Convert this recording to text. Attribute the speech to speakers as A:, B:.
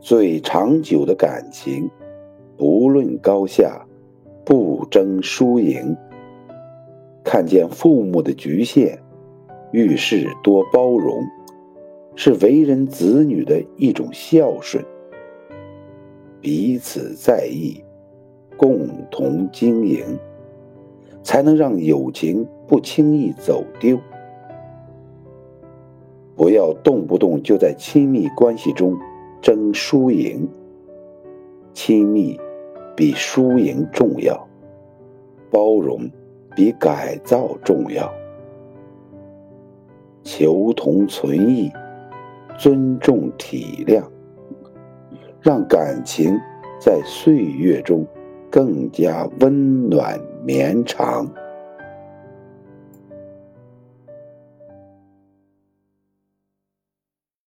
A: 最长久的感情，不论高下，不争输赢。看见父母的局限，遇事多包容，是为人子女的一种孝顺。彼此在意，共同经营，才能让友情不轻易走丢。不要动不动就在亲密关系中争输赢，亲密比输赢重要，包容比改造重要，求同存异，尊重体谅，让感情在岁月中更加温暖绵长。